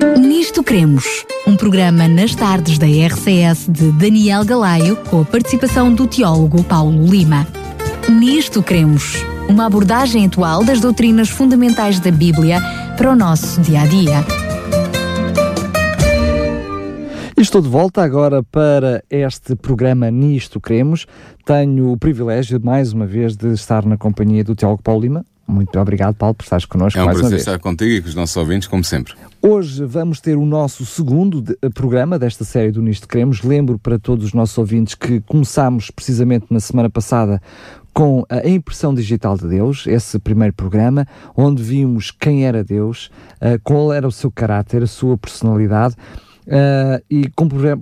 Nisto Cremos, um programa nas tardes da RCS de Daniel Galaio, com a participação do teólogo Paulo Lima. Nisto Cremos, uma abordagem atual das doutrinas fundamentais da Bíblia para o nosso dia a dia. Estou de volta agora para este programa Nisto Cremos. Tenho o privilégio, mais uma vez, de estar na companhia do Teólogo Paulo Lima. Muito obrigado, Paulo, por estares connosco É um mais prazer vez. estar contigo e com os nossos ouvintes, como sempre. Hoje vamos ter o nosso segundo de- eh, programa desta série do Nisto Queremos. Lembro para todos os nossos ouvintes que começámos precisamente na semana passada com a impressão digital de Deus, esse primeiro programa, onde vimos quem era Deus, eh, qual era o seu caráter, a sua personalidade. eh, e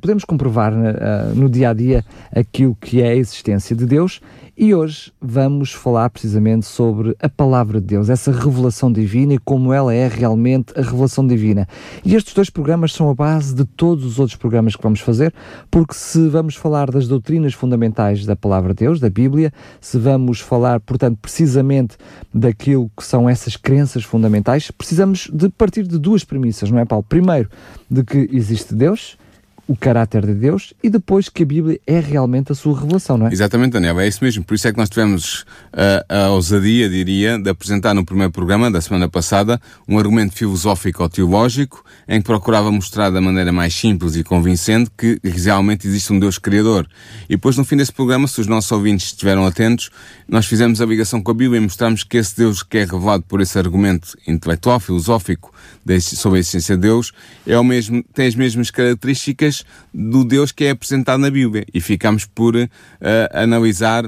podemos comprovar eh, no dia a dia aquilo que é a existência de Deus. E hoje vamos falar precisamente sobre a palavra de Deus, essa revelação divina e como ela é realmente a revelação divina. E estes dois programas são a base de todos os outros programas que vamos fazer, porque se vamos falar das doutrinas fundamentais da palavra de Deus, da Bíblia, se vamos falar, portanto, precisamente daquilo que são essas crenças fundamentais, precisamos de partir de duas premissas, não é, Paulo? Primeiro, de que existe Deus, o caráter de Deus, e depois que a Bíblia é realmente a sua revelação, não é? Exatamente, Daniel, é isso mesmo. Por isso é que nós tivemos uh, a ousadia, diria, de apresentar no primeiro programa da semana passada um argumento filosófico ou teológico em que procurava mostrar da maneira mais simples e convincente que realmente existe um Deus Criador. E depois, no fim desse programa, se os nossos ouvintes estiveram atentos, nós fizemos a ligação com a Bíblia e mostramos que esse Deus que é revelado por esse argumento intelectual, filosófico, sobre a essência de Deus, é o mesmo, tem as mesmas características do Deus que é apresentado na Bíblia. E ficamos por eh, analisar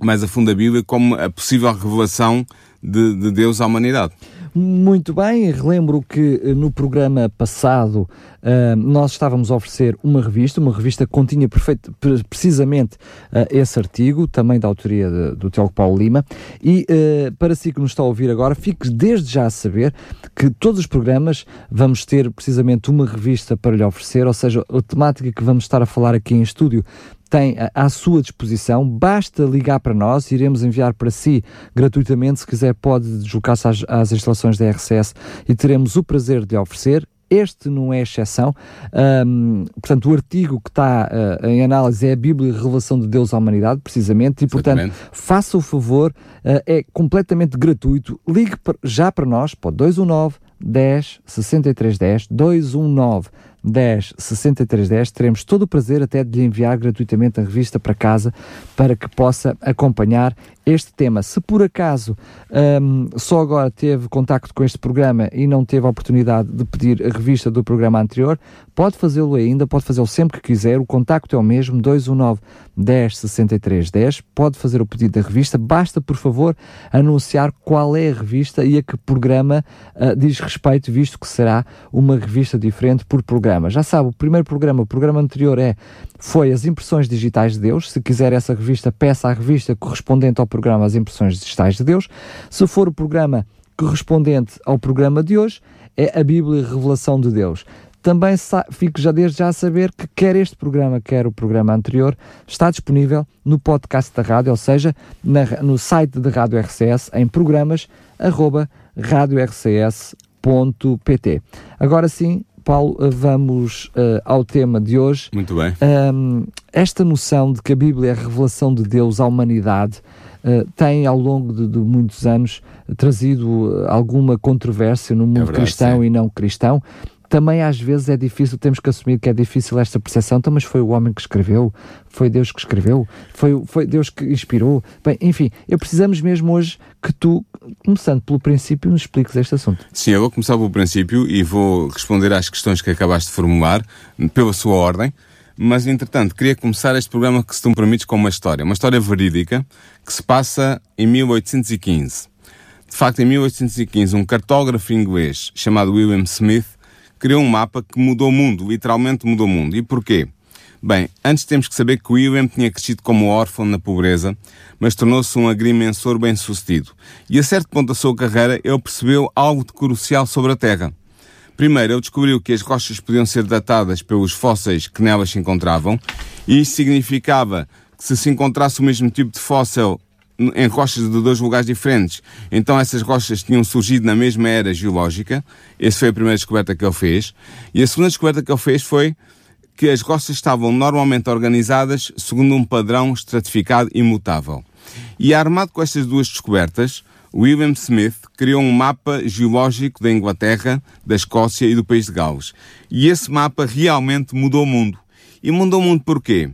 mais a fundo a Bíblia como a possível revelação de, de Deus à humanidade. Muito bem, relembro que eh, no programa passado eh, nós estávamos a oferecer uma revista, uma revista que continha perfeito, pre- precisamente eh, esse artigo, também da autoria de- do Teólogo Paulo Lima, e eh, para si que nos está a ouvir agora, fique desde já a saber que todos os programas vamos ter precisamente uma revista para lhe oferecer, ou seja, a temática que vamos estar a falar aqui em estúdio tem à sua disposição, basta ligar para nós, iremos enviar para si gratuitamente, se quiser pode deslocar-se às, às instalações da RCS e teremos o prazer de lhe oferecer. Este não é exceção, Ahm, portanto o artigo que está ah, em análise é a Bíblia e a Revelação de Deus à Humanidade, precisamente, e portanto Exatamente. faça o favor, ah, é completamente gratuito, ligue já para nós, para o 219 10 63 10, 219 10 63 10, teremos todo o prazer até de lhe enviar gratuitamente a revista para casa para que possa acompanhar este tema. Se por acaso hum, só agora teve contacto com este programa e não teve a oportunidade de pedir a revista do programa anterior, pode fazê-lo ainda, pode fazê-lo sempre que quiser. O contacto é o mesmo, 219 10 63 10. Pode fazer o pedido da revista, basta por favor anunciar qual é a revista e a que programa ah, diz respeito, visto que será uma revista diferente por programa. Já sabe, o primeiro programa, o programa anterior é foi as impressões digitais de Deus. Se quiser essa revista, peça a revista correspondente ao programa As Impressões Digitais de Deus. Se for o programa correspondente ao programa de hoje, é a Bíblia e Revelação de Deus. Também fico já desde já a saber que quer este programa, quer o programa anterior, está disponível no podcast da rádio, ou seja, na no site da Rádio RCS, em programas, arroba radiorcs.pt. Agora sim, Paulo, eh, vamos eh, ao tema de hoje. Muito bem. Hum, esta noção de que a Bíblia é a revelação de Deus à humanidade eh, tem, ao longo de, de muitos anos, trazido alguma controvérsia no mundo verdade, cristão sim. e não cristão. Também às vezes é difícil, temos que assumir que é difícil esta percepção, então, mas foi o homem que escreveu, foi Deus que escreveu, foi, foi Deus que inspirou. Bem, enfim, eu precisamos mesmo hoje que tu, começando pelo princípio, nos expliques este assunto. Sim, eu vou começar pelo princípio e vou responder às questões que acabaste de formular, pela sua ordem. Mas, entretanto, queria começar este programa, que se tu me permites, com uma história. Uma história verídica que se passa em 1815. De facto, em 1815, um cartógrafo inglês chamado William Smith criou um mapa que mudou o mundo, literalmente mudou o mundo. E porquê? Bem, antes temos que saber que William tinha crescido como órfão na pobreza, mas tornou-se um agrimensor bem-sucedido. E a certo ponto da sua carreira, ele percebeu algo de crucial sobre a Terra. Primeiro, ele descobriu que as rochas podiam ser datadas pelos fósseis que nelas se encontravam, e isso significava que se se encontrasse o mesmo tipo de fóssil em rochas de dois lugares diferentes. Então essas rochas tinham surgido na mesma era geológica. Essa foi a primeira descoberta que ele fez. E a segunda descoberta que ele fez foi que as rochas estavam normalmente organizadas segundo um padrão estratificado imutável. E armado com estas duas descobertas, William Smith criou um mapa geológico da Inglaterra, da Escócia e do país de Gales. E esse mapa realmente mudou o mundo. E mudou o mundo porquê?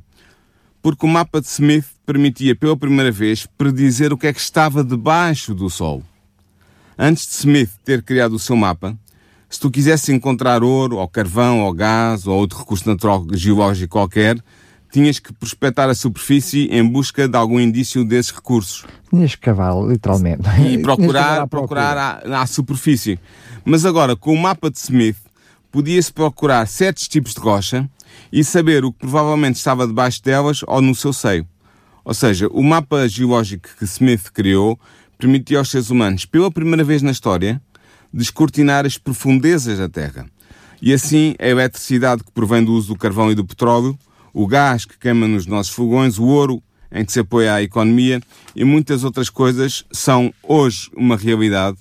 Porque o mapa de Smith permitia pela primeira vez predizer o que é que estava debaixo do Sol. Antes de Smith ter criado o seu mapa, se tu quisesse encontrar ouro, ou carvão, ou gás, ou outro recurso natural geológico qualquer, tinhas que prospectar a superfície em busca de algum indício desses recursos. Tinhas que cavar, literalmente. E procurar, procurar à, à superfície. Mas agora, com o mapa de Smith, podia-se procurar certos tipos de rocha e saber o que provavelmente estava debaixo delas ou no seu seio. Ou seja, o mapa geológico que Smith criou permitia aos seres humanos, pela primeira vez na história, descortinar as profundezas da Terra. E assim, a eletricidade que provém do uso do carvão e do petróleo, o gás que queima nos nossos fogões, o ouro em que se apoia a economia e muitas outras coisas são hoje uma realidade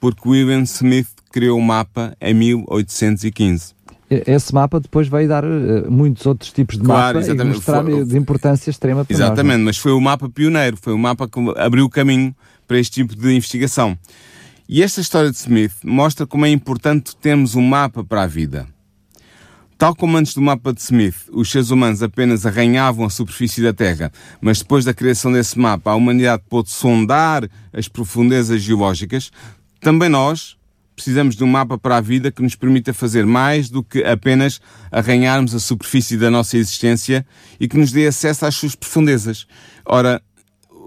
porque William Smith criou o mapa em 1815. Esse mapa depois veio dar uh, muitos outros tipos de Claro, mapa e exatamente. mostrar Foi- de importância extrema para Exatamente, nós. é? mas foi o mapa pioneiro, foi o mapa que abriu o caminho para este tipo de investigação. E esta história de Smith mostra como é importante termos um mapa para a vida. Tal como antes do mapa de Smith, os seres humanos apenas arranhavam a superfície da Terra, mas depois da criação desse mapa, a humanidade pôde sondar as profundezas geológicas, também nós precisamos de um mapa para a vida que nos permita fazer mais do que apenas arranharmos a superfície da nossa existência e que nos dê acesso às suas profundezas. Ora,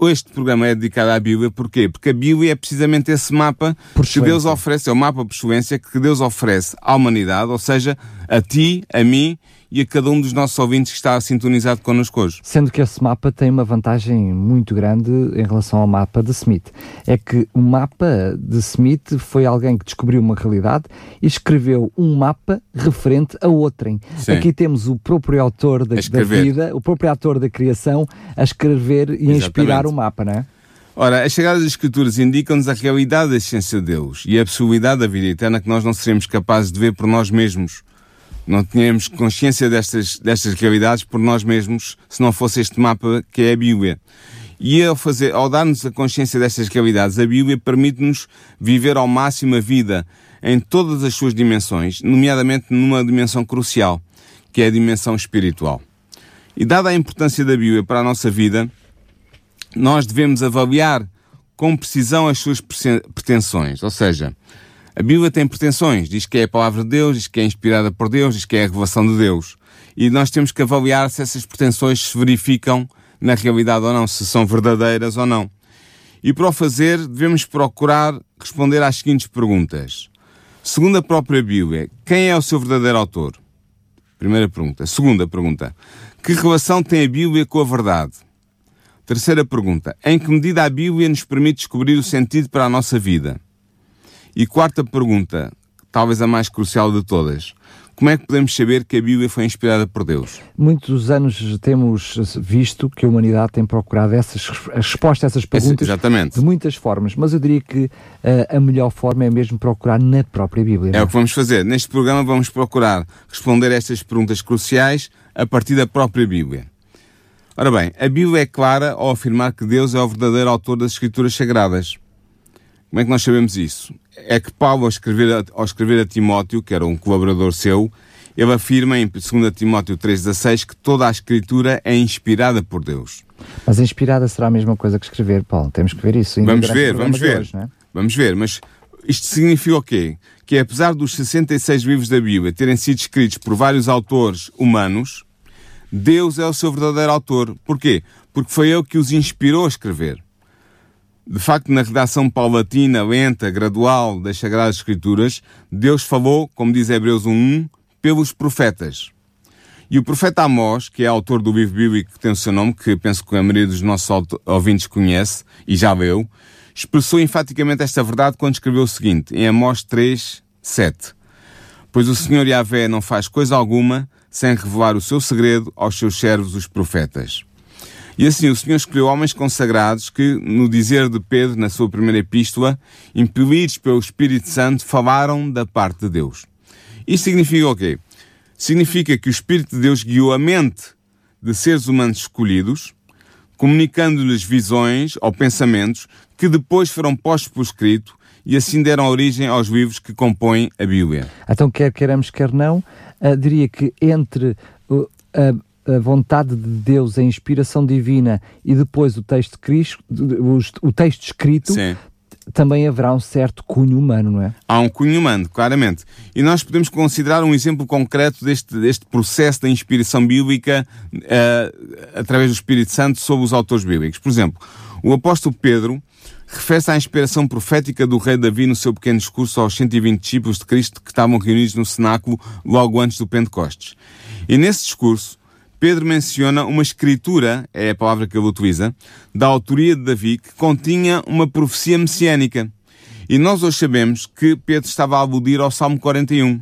este programa é dedicado à Bíblia, porquê? Porque a Bíblia é precisamente esse mapa que Deus oferece, é o mapa por excelência que Deus oferece à humanidade, ou seja, a ti, a mim e a cada um dos nossos ouvintes que está sintonizado connosco hoje. Sendo que esse mapa tem uma vantagem muito grande em relação ao mapa de Smith. É que o mapa de Smith foi alguém que descobriu uma realidade e escreveu um mapa referente a outrem. Sim. Aqui temos o próprio autor da, da vida, o próprio autor da criação, a escrever e a inspirar Exatamente. o mapa, não é? Ora, as Sagradas Escrituras indicam-nos a realidade da existência de Deus e a possibilidade da vida eterna que nós não seremos capazes de ver por nós mesmos. Não tínhamos consciência destas, destas realidades por nós mesmos se não fosse este mapa que é a Bíblia. E ao, fazer, ao dar-nos a consciência destas realidades, a Bíblia permite-nos viver ao máximo a vida em todas as suas dimensões, nomeadamente numa dimensão crucial, que é a dimensão espiritual. E dada a importância da Bíblia para a nossa vida, nós devemos avaliar com precisão as suas pretensões. Ou seja, a Bíblia tem pretensões, diz que é a palavra de Deus, diz que é inspirada por Deus, diz que é a revelação de Deus. E nós temos que avaliar se essas pretensões se verificam na realidade ou não, se são verdadeiras ou não. E para o fazer, devemos procurar responder às seguintes perguntas. Segundo a própria Bíblia, quem é o seu verdadeiro autor? Primeira pergunta. Segunda pergunta. Que relação tem a Bíblia com a verdade? Terceira pergunta. Em que medida a Bíblia nos permite descobrir o sentido para a nossa vida? E quarta pergunta, talvez a mais crucial de todas. Como é que podemos saber que a Bíblia foi inspirada por Deus? Muitos anos temos visto que a humanidade tem procurado essas, a resposta a essas perguntas exatamente. de muitas formas, mas eu diria que eh, a melhor forma é mesmo procurar na própria Bíblia. É não o que vamos fazer. Neste programa vamos procurar responder a estas perguntas cruciais a partir da própria Bíblia. Ora bem, a Bíblia é clara ao afirmar que Deus é o verdadeiro autor das Escrituras Sagradas. Como é que nós sabemos isso? É que Paulo, ao escrever a, ao escrever a Timóteo, que era um colaborador seu, ele afirma em 2 Timóteo 3,16 que toda a Escritura é inspirada por Deus. Mas inspirada será a mesma coisa que escrever, Paulo. Temos que ver isso. Vamos ver, vamos ver. hoje, é? Vamos ver, mas isto significa o quê? Que apesar dos 66 livros da Bíblia terem sido escritos por vários autores humanos, Deus é o seu verdadeiro autor. Porquê? Porque foi ele que os inspirou a escrever. De facto, na redação paulatina, lenta, gradual das Sagradas Escrituras, Deus falou, como diz Hebreus 1.1, pelos profetas. E o profeta Amós, que é autor do livro bíblico que tem o seu nome, que penso que a maioria dos nossos ouvintes conhece e já leu, expressou enfaticamente esta verdade quando escreveu o seguinte, em Amós 3, 7. Pois o Senhor Yahvé não faz coisa alguma sem revelar o seu segredo aos seus servos, os profetas. E assim o Senhor escolheu homens consagrados que, no dizer de Pedro, na sua primeira epístola, impelidos pelo Espírito Santo, falaram da parte de Deus. Isto significa o quê? Significa que o Espírito de Deus guiou a mente de seres humanos escolhidos, comunicando-lhes visões ou pensamentos que depois foram postos por escrito e assim deram origem aos livros que compõem a Bíblia. Então, quer queiramos, quer não, uh, diria que entre uh, a, vontade de Deus, a inspiração divina e depois o texto, Cristo, o, texto escrito, Sim. também haverá um certo cunho humano, não é? Há um cunho humano, claramente. E nós podemos considerar um exemplo concreto deste, deste processo da inspiração bíblica uh, através do Espírito Santo sobre os autores bíblicos. Por exemplo, o apóstolo Pedro refere-se à inspiração profética do rei Davi no seu pequeno discurso aos 120 discípulos de Cristo que estavam reunidos no cenáculo logo antes do Pentecostes. E nesse discurso, Pedro menciona uma escritura, é a palavra que ele utiliza, da autoria de Davi, que continha uma profecia messiânica. E nós hoje sabemos que Pedro estava a aludir ao Salmo 41.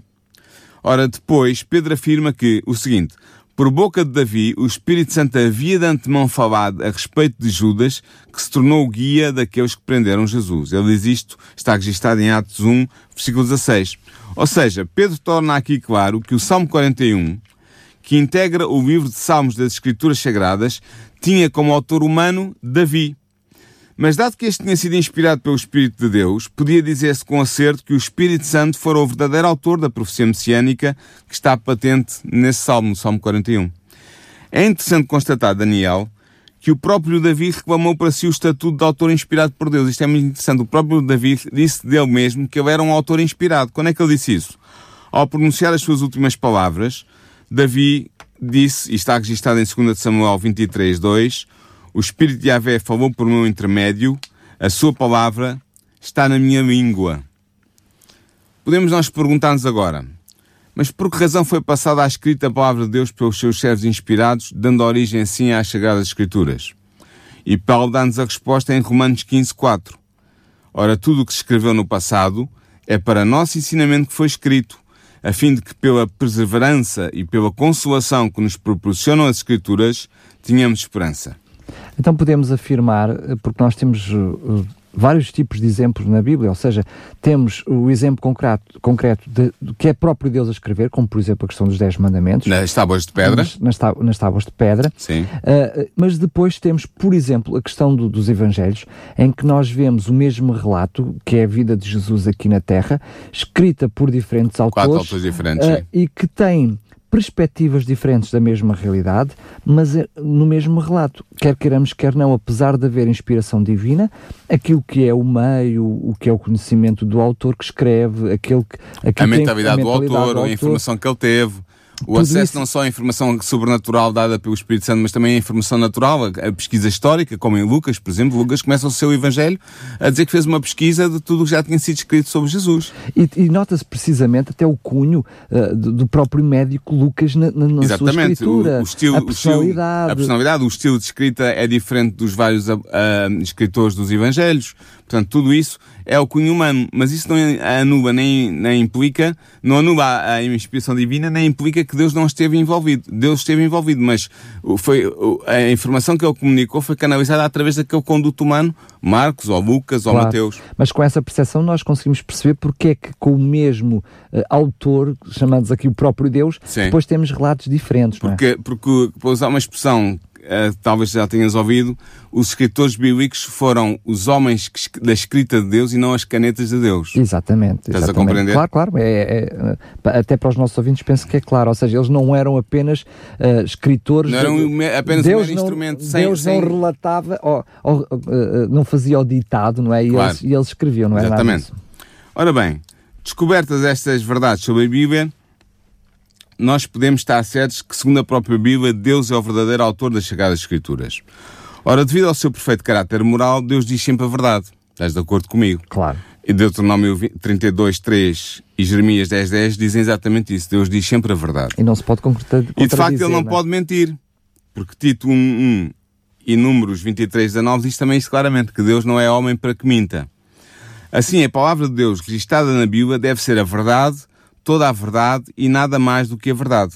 Ora, depois, Pedro afirma que o seguinte: por boca de Davi, o Espírito Santo havia de antemão falado a respeito de Judas, que se tornou o guia daqueles que prenderam Jesus. Ele diz isto, está registrado em Atos 1, versículo 16. Ou seja, Pedro torna aqui claro que o Salmo 41, que integra o livro de Salmos das Escrituras Sagradas, tinha como autor humano Davi. Mas dado que este tinha sido inspirado pelo Espírito de Deus, podia dizer-se com acerto que o Espírito Santo fora o verdadeiro autor da profecia messiânica que está patente nesse Salmo, no Salmo 41. É interessante constatar, Daniel, que o próprio Davi reclamou para si o estatuto de autor inspirado por Deus. Isto é muito interessante. O próprio Davi disse dele mesmo que ele era um autor inspirado. Quando é que ele disse isso? Ao pronunciar as suas últimas palavras, Davi disse, e está registrado em 2 Samuel 23, 2, o Espírito de Yahvé falou por meu intermédio, a sua palavra está na minha língua. Podemos nós perguntar-nos agora, mas por que razão foi passada a escrita a palavra de Deus pelos seus servos inspirados, dando origem assim às Sagradas Escrituras? E Paulo dá-nos a resposta em Romanos 15, 4. Ora, tudo o que se escreveu no passado é para nosso ensinamento que foi escrito, a fim de que pela perseverança e pela consolação que nos proporcionam as Escrituras, tenhamos esperança. Então podemos afirmar, eh, porque nós temos uh, vários tipos de exemplos na Bíblia, ou seja, temos o exemplo concreto, concreto de, de, que é próprio Deus a escrever, como por exemplo a questão dos Dez Mandamentos. Nas tábuas de pedra. Nas, nas, nas tábuas de pedra. Sim. Uh, mas depois temos, por exemplo, a questão do, dos Evangelhos, em que nós vemos o mesmo relato, que é a vida de Jesus aqui na Terra, escrita por diferentes autores. Quatro autores diferentes, uh, E que tem perspectivas diferentes da mesma realidade, mas no mesmo relato. Quer queiramos, quer não, apesar de haver inspiração divina, aquilo que é o meio, o que é o conhecimento do autor que escreve, aquele que. A mentalidade, a mentalidade do, autor, do autor, a informação que ele teve o acesso isso... não só à informação sobrenatural dada pelo Espírito Santo, mas também à informação natural, a pesquisa histórica, como em Lucas, por exemplo. Lucas começa o seu Evangelho a dizer que fez uma pesquisa de tudo o que já tinha sido escrito sobre Jesus. E, e nota-se precisamente até o cunho uh, do próprio médico Lucas na, na, Exatamente. sua escritura. O, o estilo, a personalidade. O estilo, a personalidade, o estilo de escrita é diferente dos vários uh, escritores dos Evangelhos. Portanto, tudo isso é o cunho humano, mas isso não anula nem, nem implica, não anula a inspiração divina, nem implica que Deus não esteve envolvido. Deus esteve envolvido, mas foi, a informação que ele comunicou foi canalizada através daquele conduto humano, Marcos, ou Lucas, claro. ou Mateus. Mas com essa percepção nós conseguimos perceber porque é que com o mesmo uh, autor, chamados aqui o próprio Deus, Sim. depois temos relatos diferentes. Porque, é? porque, para usar uma expressão uh, talvez já tenhas ouvido, os escritores bíblicos foram os homens que, da escrita de Deus e não as canetas de Deus. Exatamente. Estás exatamente. a compreender? Claro, claro. É, é, é, até para os nossos ouvintes penso que é claro. Ou seja, eles não eram apenas uh, escritores. Não eram de, apenas Deus um não, instrumento. Deus sem, não relatava, ou, ou, uh, não fazia o ditado, não é? E, claro. eles, e eles escreviam, não é? Exatamente. Ora bem, descobertas estas verdades sobre a Bíblia, nós podemos estar certos que, segundo a própria Bíblia, Deus é o verdadeiro autor das Sagradas Escrituras. Ora, devido ao seu perfeito caráter moral, Deus diz sempre a verdade. Estás de acordo comigo? Claro. E Deuteronômio 32, 3 e Jeremias 10, 10 dizem exatamente isso. Deus diz sempre a verdade. E não se pode concretizar. E de facto ele não, não é? pode mentir. Porque Tito 1, 1 e Números 23, 19 diz também isso claramente, que Deus não é homem para que minta. Assim, a palavra de Deus registrada na Bíblia deve ser a verdade, toda a verdade e nada mais do que a verdade.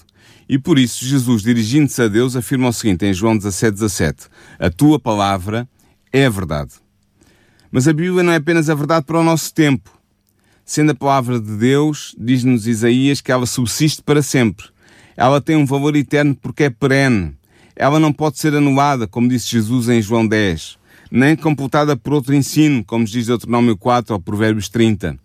E por isso, Jesus, dirigindo-se a Deus, afirma o seguinte em João 17, 17: A tua palavra é a verdade. Mas a Bíblia não é apenas a verdade para o nosso tempo. Sendo a palavra de Deus, diz-nos Isaías que ela subsiste para sempre. Ela tem um valor eterno porque é perene. Ela não pode ser anulada, como disse Jesus em João 10, nem completada por outro ensino, como diz Deuteronômio 4 ou Provérbios 30.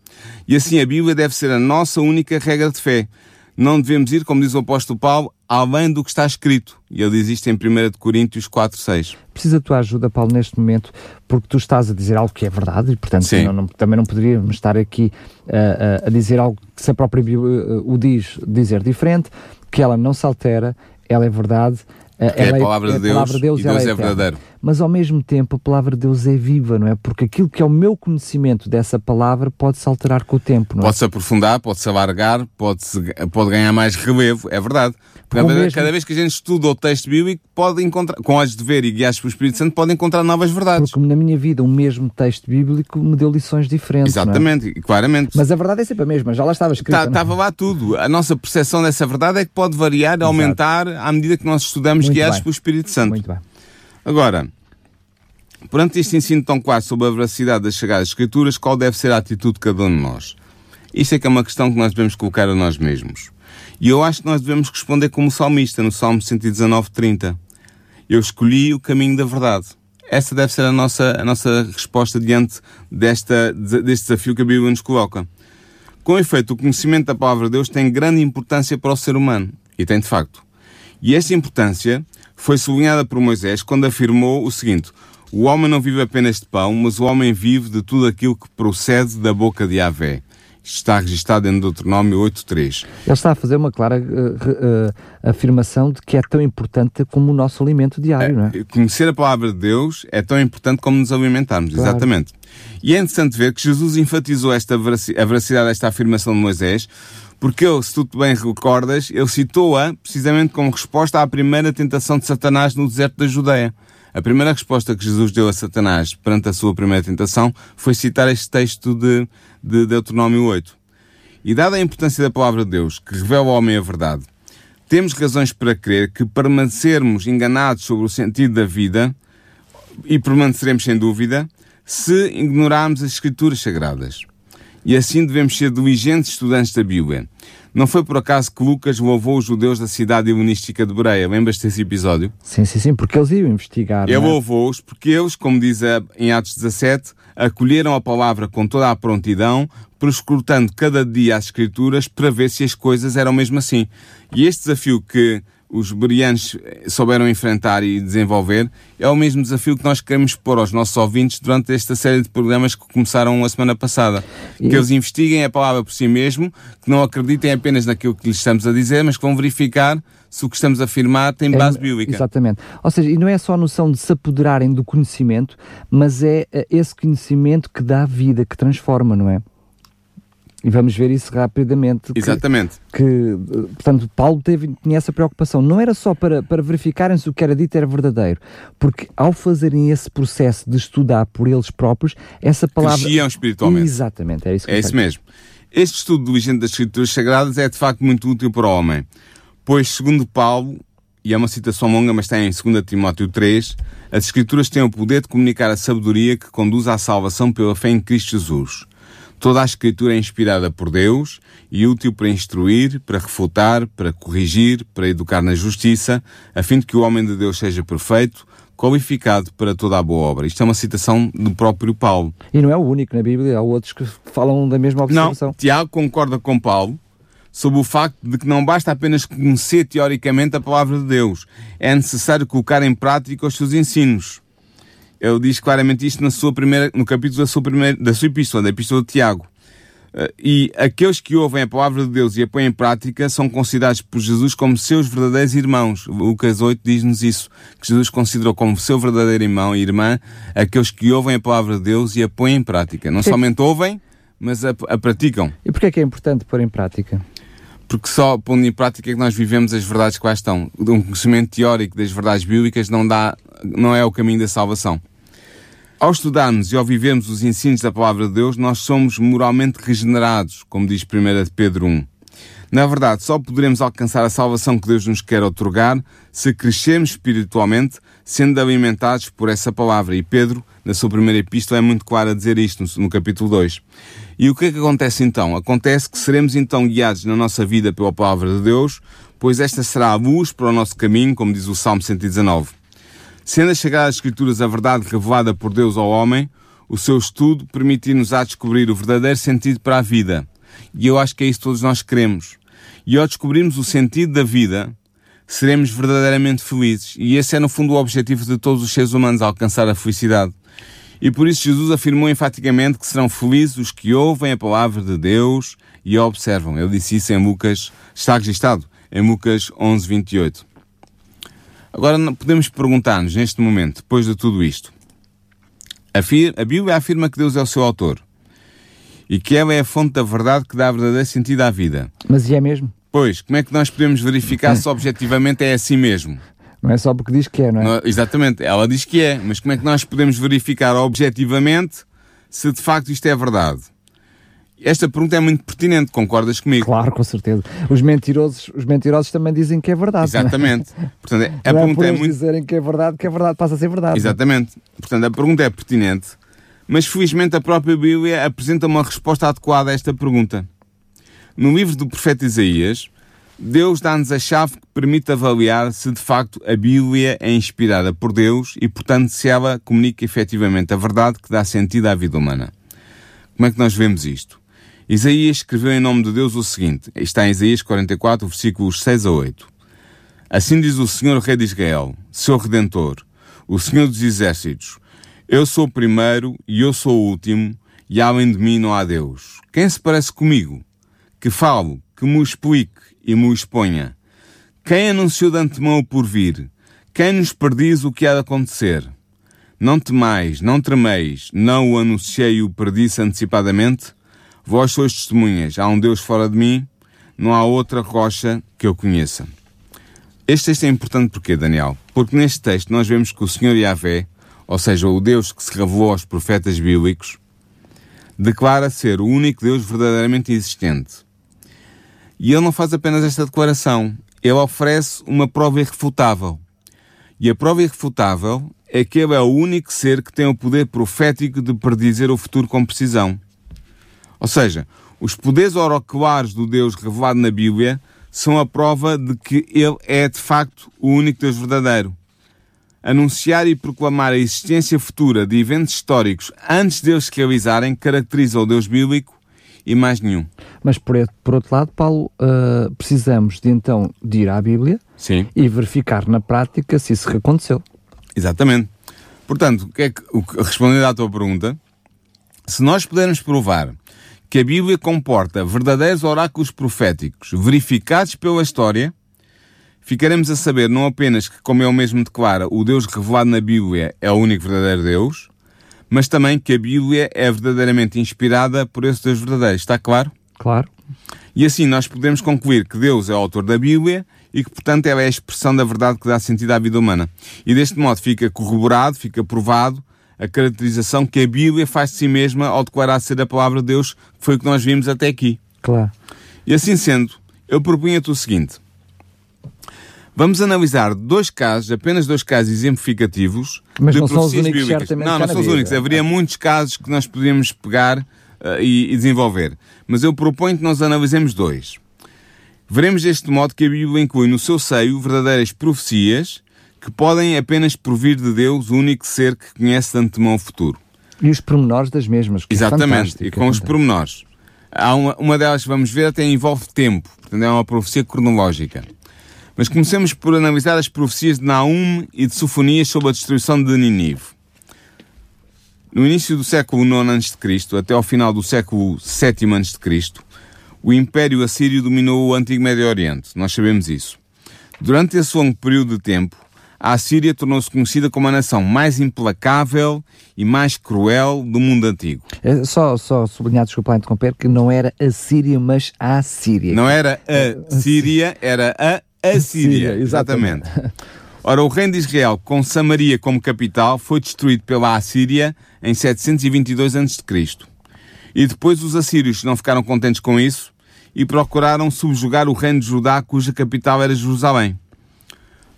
E assim a Bíblia deve ser a nossa única regra de fé. Não devemos ir, como diz o apóstolo Paulo, além do que está escrito. E ele diz isto em 1 Coríntios 4, 6. Precisa da tua ajuda, Paulo, neste momento, porque tu estás a dizer algo que é verdade e, portanto, não, não, também não poderíamos estar aqui uh, a dizer algo que se a própria Bíblia uh, o diz, dizer diferente, que ela não se altera, ela é verdade, é a palavra, é, de, Deus, palavra de Deus e Deus é, é verdadeiro. Mas ao mesmo tempo a palavra de Deus é viva, não é? Porque aquilo que é o meu conhecimento dessa palavra pode-se alterar com o tempo, não é? Pode-se aprofundar, pode-se alargar, pode, -se, pode ganhar mais relevo, é verdade. Cada, mesmo... cada, vez que a gente estuda o texto bíblico, pode encontrar, com olhos de ver e guiados pelo Espírito Santo, pode encontrar novas verdades. Porque na minha vida, o mesmo texto bíblico me deu lições diferentes. É? Exatamente, é? claramente. Mas a verdade é sempre a mesma, já lá estava escrito. É? Estava lá tudo. A nossa percepção dessa verdade é que pode variar, Exato. aumentar à medida que nós estudamos Muito guiados bem. pelo Espírito Santo. Muito bem. Agora, perante este ensino tão claro sobre a veracidade das Sagradas Escrituras, qual deve ser a atitude de cada um de nós? Isto é que é uma questão que nós devemos colocar a nós mesmos. E eu acho que nós devemos responder como salmista, no Salmo 119, 30. Eu escolhi o caminho da verdade. Essa deve ser a nossa, a nossa resposta diante desta, deste desafio que a Bíblia nos coloca. Com efeito, o conhecimento da palavra de Deus tem grande importância para o ser humano. E tem de facto. E esta importância foi sublinhada por Moisés quando afirmou o seguinte: O homem não vive apenas de pão, mas o homem vive de tudo aquilo que procede da boca de Yahvé está registado em Deuteronômio 8.3. Ele está a fazer uma clara uh, uh, afirmação de que é tão importante como o nosso alimento diário, é, não é? Conhecer a palavra de Deus é tão importante como nos alimentarmos, claro. exatamente. E é interessante ver que Jesus enfatizou esta a veracidade desta afirmação de Moisés, porque ele, se tu bem recordas, ele citou-a precisamente como resposta à primeira tentação de Satanás no deserto da Judeia. A primeira resposta que Jesus deu a Satanás perante a sua primeira tentação foi citar este texto de, de Deuteronômio 8. E dada a importância da palavra de Deus, que revela ao homem a verdade, temos razões para crer que permanecermos enganados sobre o sentido da vida, e permaneceremos sem dúvida, se ignorarmos as Escrituras Sagradas. E assim devemos ser diligentes estudantes da Bíblia. Não foi por acaso que Lucas louvou os judeus da cidade helenística de Bereia. Lembras-te desse episódio? Sim, sim, sim, porque eles iam investigar. Ele é? louvou-os porque eles, como diz em Atos 17, acolheram a palavra com toda a prontidão, prescrutando cada dia as Escrituras para ver se as coisas eram mesmo assim. E este desafio que os berianos souberam enfrentar e desenvolver, é o mesmo desafio que nós queremos pôr aos nossos ouvintes durante esta série de programas que começaram a semana passada. Que eles investiguem a palavra por si mesmo, que não acreditem apenas naquilo que lhes estamos a dizer, mas que vão verificar se o que estamos a afirmar tem é base é, bíblica. Exatamente. Ou seja, e não é só a noção de se apoderarem do conhecimento, mas é eh, esse conhecimento que dá vida, que transforma, não é? E vamos ver isso rapidamente. Exatamente. Que, que, portanto, Paulo teve, tinha essa preocupação. Não era só para, para verificarem se o que era dito era verdadeiro, porque ao fazerem esse processo de estudar por eles próprios, essa palavra. Cresciam espiritualmente. Exatamente, é isso que É isso mesmo. Este estudo diligente das Escrituras Sagradas é de facto muito útil para o homem, pois, segundo Paulo, e é uma citação longa, mas está em 2 Timóteo 3, as Escrituras têm o poder de comunicar a sabedoria que conduz à salvação pela fé em Cristo Jesus. Toda a Escritura é inspirada por Deus e útil para instruir, para refutar, para corrigir, para educar na justiça, a fim de que o homem de Deus seja perfeito, qualificado para toda a boa obra. Isto é uma citação do próprio Paulo. E não é o único na Bíblia, há outros que falam da mesma observação. Não, Tiago concorda com Paulo sobre o facto de que não basta apenas conhecer teoricamente a palavra de Deus, é necessário colocar em prática os seus ensinos ele diz claramente isto na sua primeira, no capítulo da sua, primeira, da sua epístola, da epístola de Tiago. Eh, e aqueles que ouvem a palavra de Deus e a põem em prática são considerados por Jesus como seus verdadeiros irmãos. Lucas 8 diz-nos isso, que Jesus considerou como seu verdadeiro irmão e irmã aqueles que ouvem a palavra de Deus e a põem em prática. Não somente ouvem, mas a, a praticam. E porquê é que é importante pôr em prática? Porque só pondo em prática é que nós vivemos as verdades que lá estão. Um conhecimento teórico das verdades bíblicas não dá, não é o caminho da salvação. Ao estudarmos e ao vivermos os ensinos da Palavra de Deus, nós somos moralmente regenerados, como diz 1 Pedro 1. Na verdade, só poderemos alcançar a salvação que Deus nos quer otorgar se crescermos espiritualmente, sendo alimentados por essa palavra. E Pedro, na sua primeira epístola, é muito claro a dizer isto no, capítulo 2. E o que é que acontece então? Acontece que seremos então guiados na nossa vida pela palavra de Deus, pois esta será a luz para o nosso caminho, como diz o Salmo 119. Sendo a chegar às Escrituras a verdade revelada por Deus ao homem, o seu estudo permitir-nos a descobrir o verdadeiro sentido para a vida. E eu acho que é isso que todos nós queremos. E ao descobrirmos o sentido da vida, seremos verdadeiramente felizes. E esse é, no fundo, o objetivo de todos os seres humanos, alcançar a felicidade. E por isso Jesus afirmou enfaticamente que serão felizes os que ouvem a palavra de Deus e a observam. Ele disse isso em Lucas, está registado, em Lucas 11, 28. Agora podemos perguntar-nos, neste momento, depois de tudo isto, a Bíblia afirma que Deus é o seu autor e que ela é a fonte da verdade que dá verdadeiro sentido à vida. Mas e é mesmo? Pois, como é que nós podemos verificar se objetivamente é assim mesmo? Não é só porque diz que é, não é? Não, exatamente, ela diz que é, mas como é que nós podemos verificar objetivamente se de facto isto é verdade? Esta pergunta é muito pertinente, concordas comigo? Claro, com certeza. Os mentirosos, os mentirosos também dizem que é verdade. É? Exatamente. É? Portanto, a não pergunta é, é muito dizerem que é verdade, que a verdade passa a ser verdade. Exatamente. Portanto, a pergunta é pertinente, mas felizmente a própria Bíblia apresenta uma resposta adequada a esta pergunta. No livro do profeta Isaías, Deus dá-nos a chave que permite avaliar se de facto a Bíblia é inspirada por Deus e, portanto, se ela comunica efetivamente a verdade que dá sentido à vida humana. Como é que nós vemos isto? Isaías escreveu em nome de Deus o seguinte, está em Isaías 44, versículos 6 a 8. Assim diz o Senhor Rei de Israel, seu Redentor, o Senhor dos Exércitos, Eu sou o primeiro e eu sou o último, e além de mim não há Deus. Quem se parece comigo? Que falo, que me explique e me exponha. Quem anunciou de antemão o porvir? Quem nos perdiz o que há de acontecer? Não temais, não tremeis, não o anunciei e o perdisse antecipadamente? Vós sois testemunhas, há um Deus fora de mim, não há outra rocha que eu conheça. Este texto é importante porquê, Daniel? Porque neste texto nós vemos que o Senhor Yahvé, ou seja, o Deus que se revelou aos profetas bíblicos, declara ser o único Deus verdadeiramente existente. E ele não faz apenas esta declaração, ele oferece uma prova irrefutável. E a prova irrefutável é que ele é o único ser que tem o poder profético de predizer o futuro com precisão. Ou seja, os poderes oraculares do Deus revelado na Bíblia são a prova de que Ele é de facto o único Deus verdadeiro. Anunciar e proclamar a existência futura de eventos históricos antes deles se realizarem caracteriza o Deus bíblico e mais nenhum. Mas por, por outro lado, Paulo, uh, precisamos de então de ir à Bíblia Sim. e verificar na prática se isso aconteceu. Exatamente. Portanto, o que é que, respondendo à tua pergunta, se nós pudermos provar que a Bíblia comporta verdadeiros oráculos proféticos verificados pela história, ficaremos a saber não apenas que, como ele mesmo declara, o Deus revelado na Bíblia é o único verdadeiro Deus, mas também que a Bíblia é verdadeiramente inspirada por esse Deus verdadeiro. Está claro? Claro. E assim nós podemos concluir que Deus é o autor da Bíblia e que, portanto, ela é a expressão da verdade que dá sentido à vida humana. E deste modo fica corroborado, fica provado a caracterização que a Bíblia faz de si mesma ao declarar ser a palavra de Deus, que foi o que nós vimos até aqui. Claro. E assim sendo, eu propunha-te o seguinte. Vamos analisar dois casos, apenas dois casos exemplificativos Mas de não são os únicos, bíblicas. Não, não são os únicos. Haveria muitos casos que nós poderíamos pegar uh, e, e desenvolver. Mas eu proponho que nós analisemos dois. Veremos deste modo que a Bíblia inclui no seu seio verdadeiras profecias que podem apenas provir de Deus o único ser que conhece de antemão o futuro. E os pormenores das mesmas. É Exatamente, é e com os pormenores. Há uma, uma delas que vamos ver até envolve tempo, portanto é uma profecia cronológica. Mas comecemos por analisar as profecias de Naum e de Sofonias sobre a destruição de Ninive. No início do século IX a.C., até ao final do século VII a.C., o Império Assírio dominou o Antigo Médio Oriente. Nós sabemos isso. Durante esse longo período de tempo, a Assíria tornou-se conhecida como a nação mais implacável e mais cruel do mundo antigo. É, só, só sublinhar, desculpa interromper, que não era a Síria, mas a Síria. Não era a Síria, era a Assíria. exatamente. exatamente. Ora, o reino de Israel, com Samaria como capital, foi destruído pela Assíria em 722 a.C. E depois os assírios não ficaram contentes com isso e procuraram subjugar o reino de Judá, cuja capital era Jerusalém.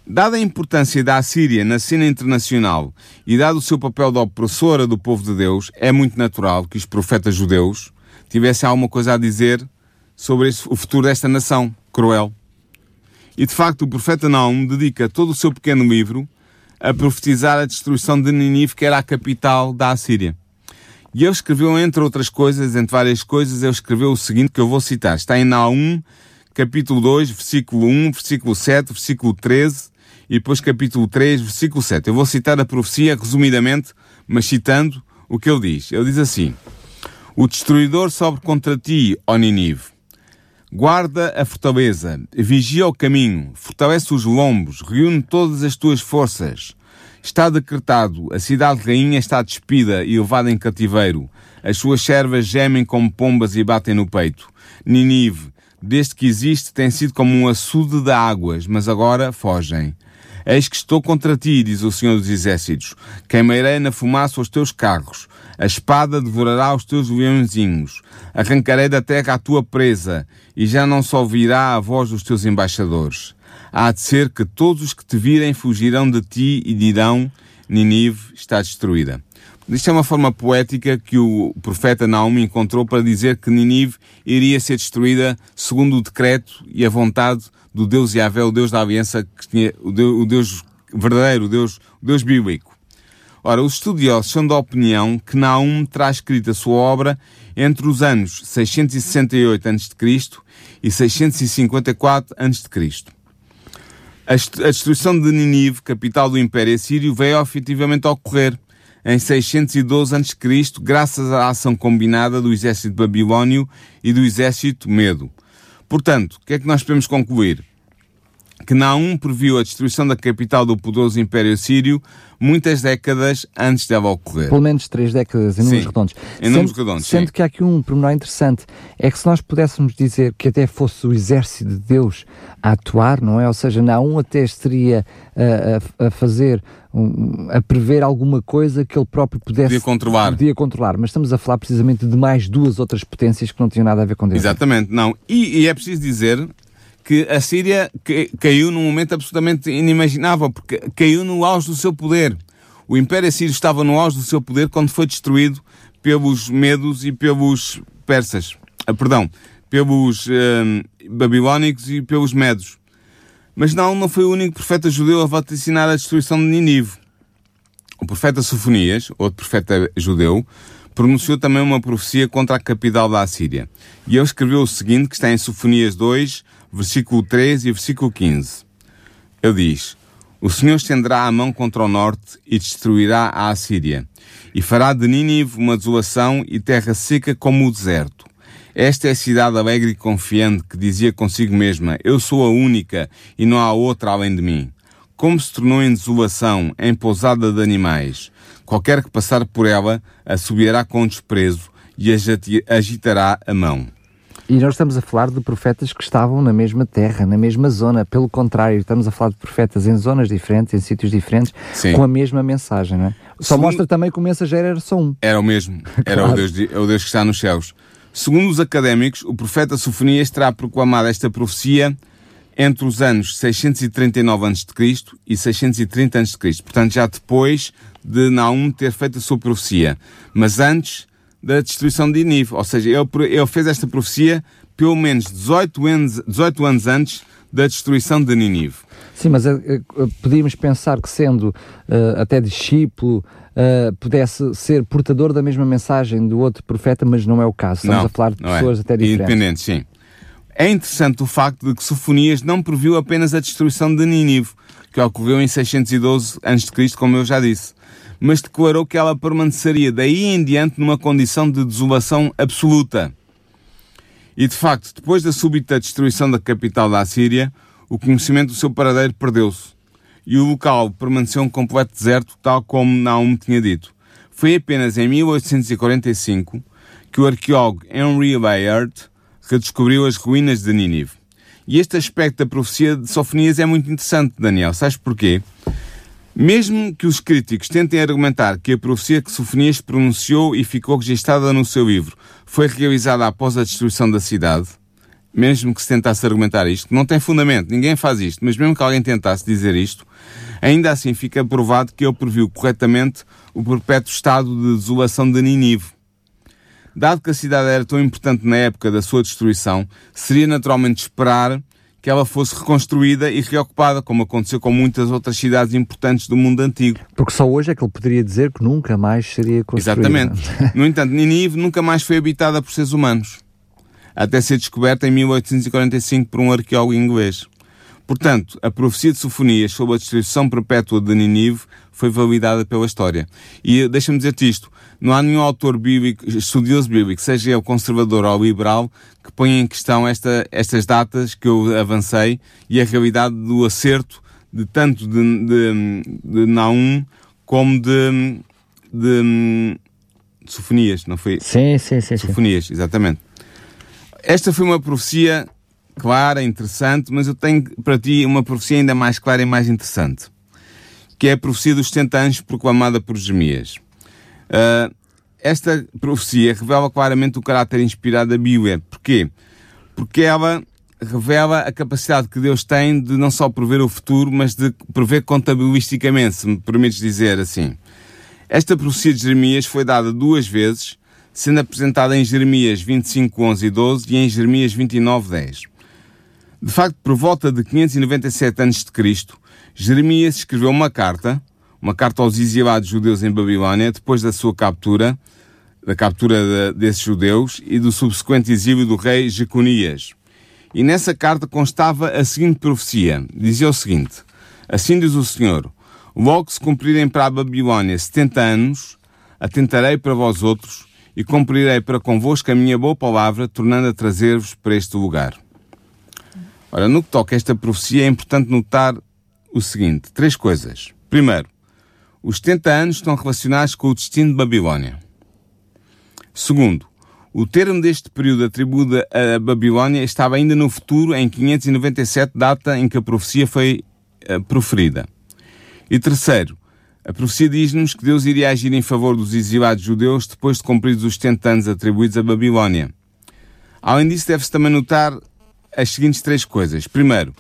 Dada a importância da Assíria na cena internacional e dado o seu papel de opressora do povo de Deus, é muito natural que os profetas judeus tivessem alguma coisa a dizer sobre o futuro desta nação cruel. E de facto, o profeta Naum dedica todo o seu pequeno livro a profetizar a destruição de Ninive, que era a capital da Assíria. E ele escreveu, entre outras coisas, entre várias coisas, ele escreveu o seguinte que eu vou citar. Está em Naum, capítulo 2, versículo 1, versículo 7, versículo 13 e depois capítulo 3, versículo 7. Eu vou citar a profecia resumidamente, mas citando o que ele diz. Ele diz assim: O destruidor sobe contra ti, ó Ninive. Guarda a fortaleza, vigia o caminho, fortalece os lombos, reúne todas as tuas forças Está decretado, a cidade-rainha está despida e levada em cativeiro. As suas servas gemem como pombas e batem no peito. Ninive, desde que existe, tem sido como um açude de águas, mas agora fogem. Eis que estou contra ti, diz o Senhor dos Exércitos. Queimarei na fumaça os teus carros. A espada devorará os teus leãozinhos. Arrancarei da terra a tua presa, e já não se ouvirá a voz dos teus embaixadores há de ser que todos os que te virem fugirão de ti e dirão: Ninive está destruída. Isto é uma forma poética que o profeta Naum encontrou para dizer que Ninive iria ser destruída segundo o decreto e a vontade do Deus Yahvé, o Deus da aliança, que tinha, o, Deus, o Deus verdadeiro, o Deus, o Deus bíblico. Ora, os estudiosos são da opinião que Naum terá escrito a sua obra entre os anos 668 a.C. e 654 a.C. A destruição de Ninive, capital do Império Assírio, veio efetivamente a ocorrer em 612 a.C., graças à ação combinada do exército babilónio e do exército medo. Portanto, o que é que nós podemos concluir? Que Naum previu a destruição da capital do poderoso Império Assírio muitas décadas antes dela ocorrer. Pelo menos três décadas, em números redondos. Em números sendo, redondos, Sendo sim. que há aqui um pormenor interessante, é que se nós pudéssemos dizer que até fosse o exército de Deus a atuar, não é? Ou seja, não até estaria a, a, a fazer, a prever alguma coisa que ele próprio pudesse... Podia controlar. Podia controlar, mas estamos a falar precisamente de mais duas outras potências que não tinham nada a ver com Deus. Exatamente, não. E, e é preciso dizer que a Síria caiu num momento absolutamente inimaginável, porque caiu no auge do seu poder. O Império Assírio estava no auge do seu poder quando foi destruído pelos medos e pelos persas. Ah, perdão, pelos uh, babilónicos e pelos medos. Mas não, não foi o único profeta judeu a vaticinar a destruição de Ninive. O profeta Sofonias, outro profeta judeu, pronunciou também uma profecia contra a capital da Assíria. E ele escreveu o seguinte, que está em Sofonias 2, versículo 13 e versículo 15. Ele diz, O Senhor estenderá a mão contra o norte e destruirá a Assíria, e fará de Nínive uma desolação e terra seca como o deserto. Esta é a cidade alegre e confiante que dizia consigo mesma, Eu sou a única e não há outra além de mim. Como se tornou em desolação, em pousada de animais. Qualquer que passar por ela, a subirá com desprezo e agitará a mão. E nós estamos a falar de profetas que estavam na mesma terra, na mesma zona. Pelo contrário, estamos a falar de profetas em zonas diferentes, em sítios diferentes, Sim. com a mesma mensagem, não é? Só Segundo... mostra também que o mensageiro era só um. Era o mesmo. Era Claro. o, Deus, de- é o Deus que está nos céus. Segundo os académicos, o profeta Sofonias terá proclamado esta profecia entre os anos 639 a.C. e 630 a.C. Portanto, já depois de Naum ter feito a sua profecia. Mas antes da destruição de Nínive. Ou seja, ele, ele fez esta profecia pelo menos 18 anos, 18 anos antes da destruição de Nínive. Sim, mas eh, podíamos pensar que sendo eh, até discípulo, eh, pudesse ser portador da mesma mensagem do outro profeta, mas não é o caso. Estamos não, a falar de não pessoas é. até diferentes. Independentes, sim. É interessante o facto de que Sofonias não previu apenas a destruição de Nínive, que ocorreu em 612 a.C., como eu já disse, mas declarou que ela permaneceria daí em diante numa condição de desolação absoluta. E de facto, depois da súbita destruição da capital da Assíria, o conhecimento do seu paradeiro perdeu-se. E o local permaneceu um completo deserto, tal como Naum tinha dito. Foi apenas em 1845 que o arqueólogo Henry Layard redescobriu as ruínas de Nínive. E este aspecto da profecia de Sofonias é muito interessante, Daniel. Sabes porquê? Mesmo que os críticos tentem argumentar que a profecia que Sofonias pronunciou e ficou registada no seu livro foi realizada após a destruição da cidade, mesmo que se tentasse argumentar isto, não tem fundamento, ninguém faz isto, mas mesmo que alguém tentasse dizer isto, ainda assim fica provado que ele previu corretamente o perpétuo estado de desolação de Ninive. Dado que a cidade era tão importante na época da sua destruição, seria naturalmente esperar que ela fosse reconstruída e reocupada, como aconteceu com muitas outras cidades importantes do mundo antigo. Porque só hoje é que ele poderia dizer que nunca mais seria construída. Exatamente. No entanto, Ninive nunca mais foi habitada por seres humanos, até ser descoberta em 1845 por um arqueólogo inglês. Portanto, a profecia de Sofonias sobre a destruição perpétua de Ninive foi validada pela história. E deixa-me dizer-te isto, não há nenhum autor bíblico, estudioso bíblico, seja ele conservador ou liberal, que ponha em questão esta, estas datas que eu avancei e a realidade do acerto de tanto de, de, de Naum como de, de, de Sofonias, não foi? Sim, sim, sim. Sofonias, sim. exatamente. Esta foi uma profecia clara, interessante, mas eu tenho para ti uma profecia ainda mais clara e mais interessante, que é a profecia dos 70 anos proclamada por Jeremias. Uh, esta profecia revela claramente o caráter inspirado da Bíblia. Porquê? Porque ela revela a capacidade que Deus tem de não só prever o futuro, mas de prever contabilisticamente, se me permites dizer assim. Esta profecia de Jeremias foi dada duas vezes, sendo apresentada em Jeremias 25, 11 e 12 e em Jeremias 29, 10. De facto, por volta de 597 a.C., Jeremias escreveu uma carta, uma carta aos exilados judeus em Babilónia, depois da sua captura, da captura de, desses judeus e do subsequente exílio do rei Jeconias. E nessa carta constava a seguinte profecia. Dizia o seguinte, Assim diz o Senhor, logo se cumprirem para a Babilónia setenta anos, atentarei para vós outros e cumprirei para convosco a minha boa palavra, tornando a trazer-vos para este lugar. Ora, no que toca a esta profecia, é importante notar o seguinte: três coisas. Primeiro, os 70 anos estão relacionados com o destino de Babilónia. Segundo, o termo deste período atribuído a Babilónia estava ainda no futuro, em 597, data em que a profecia foi uh, proferida. E terceiro, a profecia diz-nos que Deus iria agir em favor dos exilados judeus depois de cumpridos os 70 anos atribuídos a Babilónia. Além disso, deve-se também notar as seguintes três coisas. Primeiro,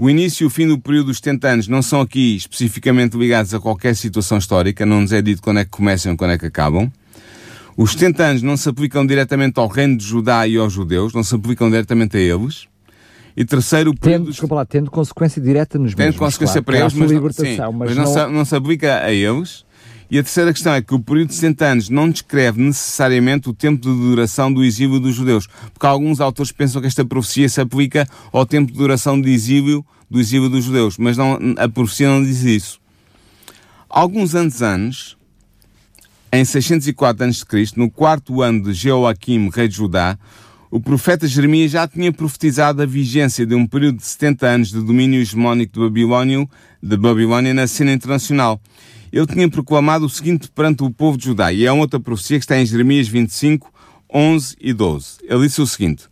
o início e o fim do período dos 70 anos não são aqui especificamente ligados a qualquer situação histórica, não nos é dito quando é que começam e quando é que acabam. Os 70 anos não se aplicam diretamente ao reino de Judá e aos judeus, não se aplicam diretamente a eles. E terceiro, o período... Tendo, desculpa lá, tendo consequência direta nos tendo mesmos. Consequência claro, para eles, mas, libertação, sim, mas, mas não, não... Se, não se aplica a eles. E a terceira questão é que o período de 60 anos não descreve necessariamente o tempo de duração do exílio dos judeus, porque alguns autores pensam que esta profecia se aplica ao tempo de duração de exílio, do exílio dos judeus, mas não, a profecia não diz isso. Alguns anos antes, em 604 a.C., no quarto ano de Jeoaquim, rei de Judá, o profeta Jeremias já tinha profetizado a vigência de um período de 70 anos de domínio hegemónico de Babilónia, de Babilónia na cena internacional. Ele tinha proclamado o seguinte perante o povo de Judá, e é outra profecia que está em Jeremias 25, 11 e 12. Ele disse o seguinte,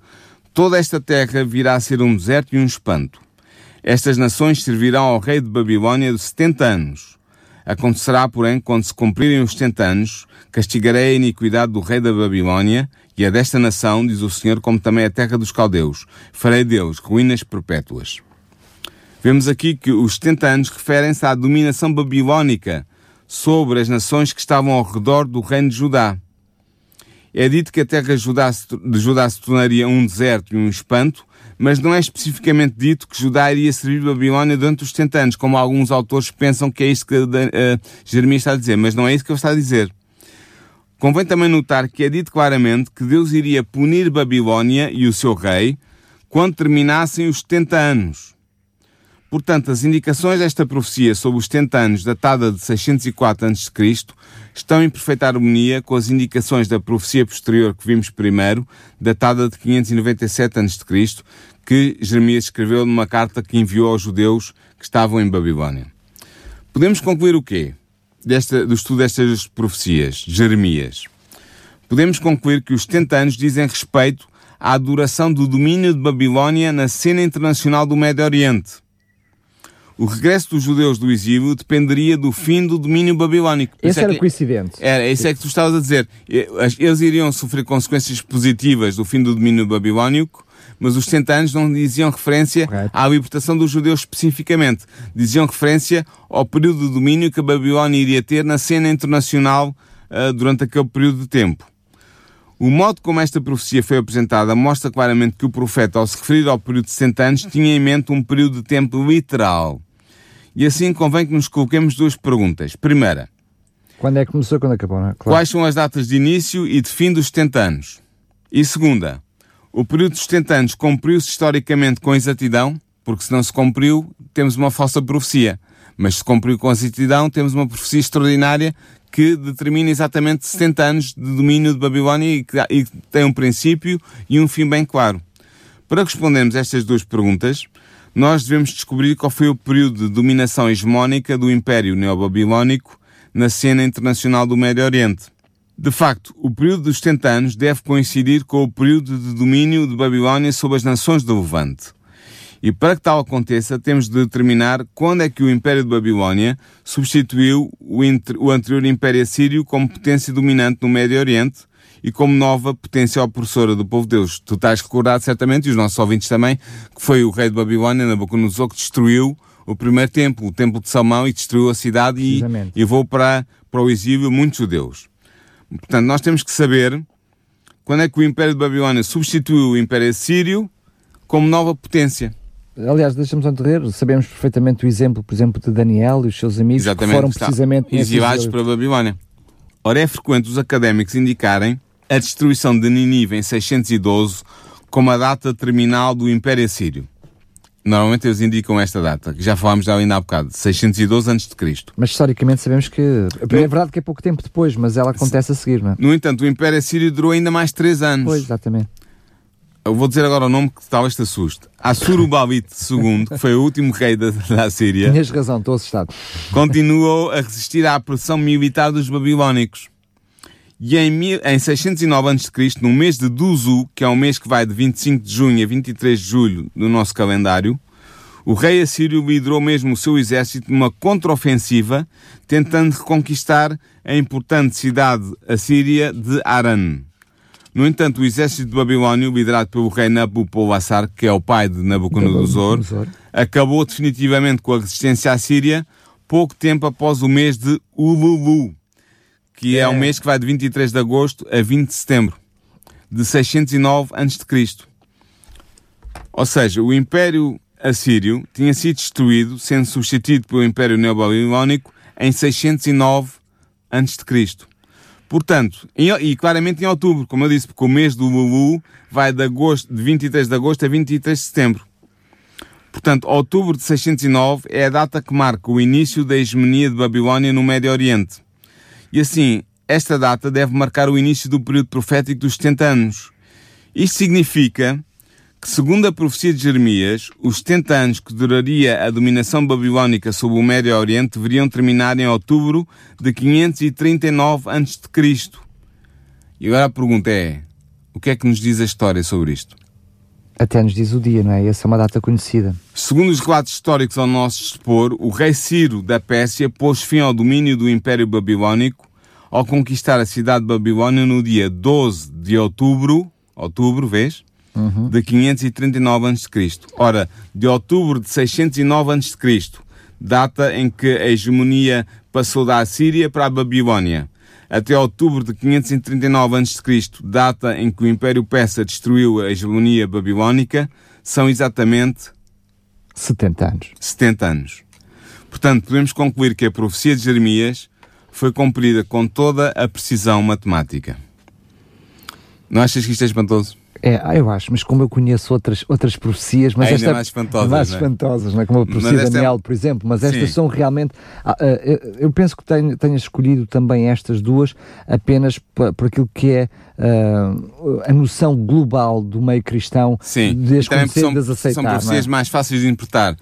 Toda esta terra virá a ser um deserto e um espanto. Estas nações servirão ao rei de Babilónia de 70 anos. Acontecerá, porém, quando se cumprirem os 70 anos, castigarei a iniquidade do rei da Babilónia e a desta nação, diz o Senhor, como também a terra dos caldeus. Farei deles ruínas perpétuas. Vemos aqui que os 70 anos referem-se à dominação babilónica sobre as nações que estavam ao redor do reino de Judá. É dito que a terra de Judá, se tornaria um deserto e um espanto, mas não é especificamente dito que Judá iria servir Babilónia durante os 70 anos, como alguns autores pensam que é isso que Jeremias está a dizer, mas não é isso que ele está a dizer. Convém também notar que é dito claramente que Deus iria punir Babilónia e o seu rei quando terminassem os 70 anos. Portanto, as indicações desta profecia sobre os 70 anos, datada de 604 a.C., estão em perfeita harmonia com as indicações da profecia posterior que vimos primeiro, datada de 597 a.C., que Jeremias escreveu numa carta que enviou aos judeus que estavam em Babilónia. Podemos concluir o quê? Desta, do estudo destas profecias, Jeremias. Podemos concluir que os 70 anos dizem respeito à duração do domínio de Babilónia na cena internacional do Médio Oriente o regresso dos judeus do exílio dependeria do fim do domínio babilónico. Esse era é que, coincidente. Era, isso é que tu estavas a dizer. Eles iriam sofrer consequências positivas do fim do domínio babilónico, mas os 70 anos não diziam referência Correto. à libertação dos judeus especificamente. Diziam referência ao período de domínio que a Babilónia iria ter na cena internacional uh, durante aquele período de tempo. O modo como esta profecia foi apresentada mostra claramente que o profeta, ao se referir ao período de 60 anos, tinha em mente um período de tempo literal. E assim convém que nos coloquemos duas perguntas. Primeira, Quando é que começou, quando acabou, não é? Claro. quais são as datas de início e de fim dos 70 anos? E segunda, o período dos 70 anos cumpriu-se historicamente com exatidão? Porque se não se cumpriu, temos uma falsa profecia. Mas se cumpriu com exatidão, temos uma profecia extraordinária que determina exatamente 70 anos de domínio de Babilónia e que, e tem um princípio e um fim bem claro. Para respondermos a estas duas perguntas, nós devemos descobrir qual foi o período de dominação hegemónica do Império Neobabilónico na cena internacional do Médio Oriente. De facto, o período dos 70 anos deve coincidir com o período de domínio de Babilónia sobre as nações do Levante. E para que tal aconteça, temos de determinar quando é que o Império de Babilónia substituiu o, o anterior Império Assírio como potência dominante no Médio Oriente e como nova potência opressora do povo de Deus. Tu estás recordado certamente, e os nossos ouvintes também, que foi o rei de Babilónia, Nabucodonosor, que destruiu o primeiro templo, o templo de Salmão, e destruiu a cidade e, e levou para, para o exílio muitos judeus. Portanto, nós temos que saber quando é que o Império de Babilónia substituiu o Império Assírio como nova potência. Aliás, deixamos anterrer, sabemos perfeitamente o exemplo, por exemplo, de Daniel e os seus amigos que foram precisamente exilados para a Babilónia. Ora, é frequente os académicos indicarem a destruição de Ninive em 612 como a data terminal do Império Assírio. Normalmente eles indicam esta data, que já falámos ainda há bocado, 612 a.C. Mas historicamente sabemos que. É verdade que é pouco tempo depois, mas ela acontece a seguir, não é? No entanto, o Império Assírio durou ainda mais três anos. Pois, exatamente. Eu vou dizer agora o nome que talvez te assuste. Assurbanipal II, que foi o último rei da, da Síria, Tinhas razão, estou assustado. continuou a resistir à pressão militar dos babilónicos. E em, mil- em 609 a.C., no mês de Duzu, que é um mês que vai de 25 de junho a 23 de julho do nosso calendário, o rei assírio liderou mesmo o seu exército numa contraofensiva, tentando reconquistar a importante cidade assíria de Aran. No entanto, o exército de Babilónia, liderado pelo rei Nabopolassar, que é o pai de Nabucodonosor, Nabucodonosor. acabou definitivamente com a resistência à Síria pouco tempo após o mês de Ululu, que é, É. um mês que vai de 23 de agosto a 20 de setembro de 609 a.C. Ou seja, o Império Assírio tinha sido destruído, sendo substituído pelo Império Neobabilónico em 609 a.C. Portanto, em- e claramente em outubro, como eu disse, porque o mês do Lulu vai de, agosto, de 23 de agosto a 23 de setembro. Portanto, outubro de 609 é a data que marca o início da hegemonia de Babilónia no Médio Oriente. E assim, esta data deve marcar o início do período profético dos 70 anos. Isto significa que, segundo a profecia de Jeremias, os 70 anos que duraria a dominação babilónica sobre o Médio Oriente deveriam terminar em outubro de 539 a.C. E agora a pergunta é: o que é que nos diz a história sobre isto? Até nos diz o dia, não é? Essa é uma data conhecida. Segundo os relatos históricos ao nosso dispor, o rei Ciro da Pérsia pôs fim ao domínio do Império Babilónico ao conquistar a cidade de Babilónia no dia 12 de outubro, outubro, vês? De 539 a.C. Ora, de outubro de 609 a.C., data em que a hegemonia passou da Assíria para a Babilónia, até outubro de 539 a.C., data em que o Império Persa destruiu a hegemonia babilónica, são exatamente 70 anos. 70 anos. Portanto, podemos concluir que a profecia de Jeremias foi cumprida com toda a precisão matemática. Não achas que isto é espantoso? É, eu acho, mas como eu conheço outras, outras profecias, mas Ainda esta mais espantosas, mais não é? espantosas, é? como a profecia de é- Daniel, por exemplo, mas estas Sim. são realmente. ah, ah, eu- penso que tenho, tenha escolhido também estas duas apenas por aquilo que é ah, a noção global do meio cristão Sim. de as também conhecer são, de as aceitar. são não é? profecias mais fáceis de interpretar.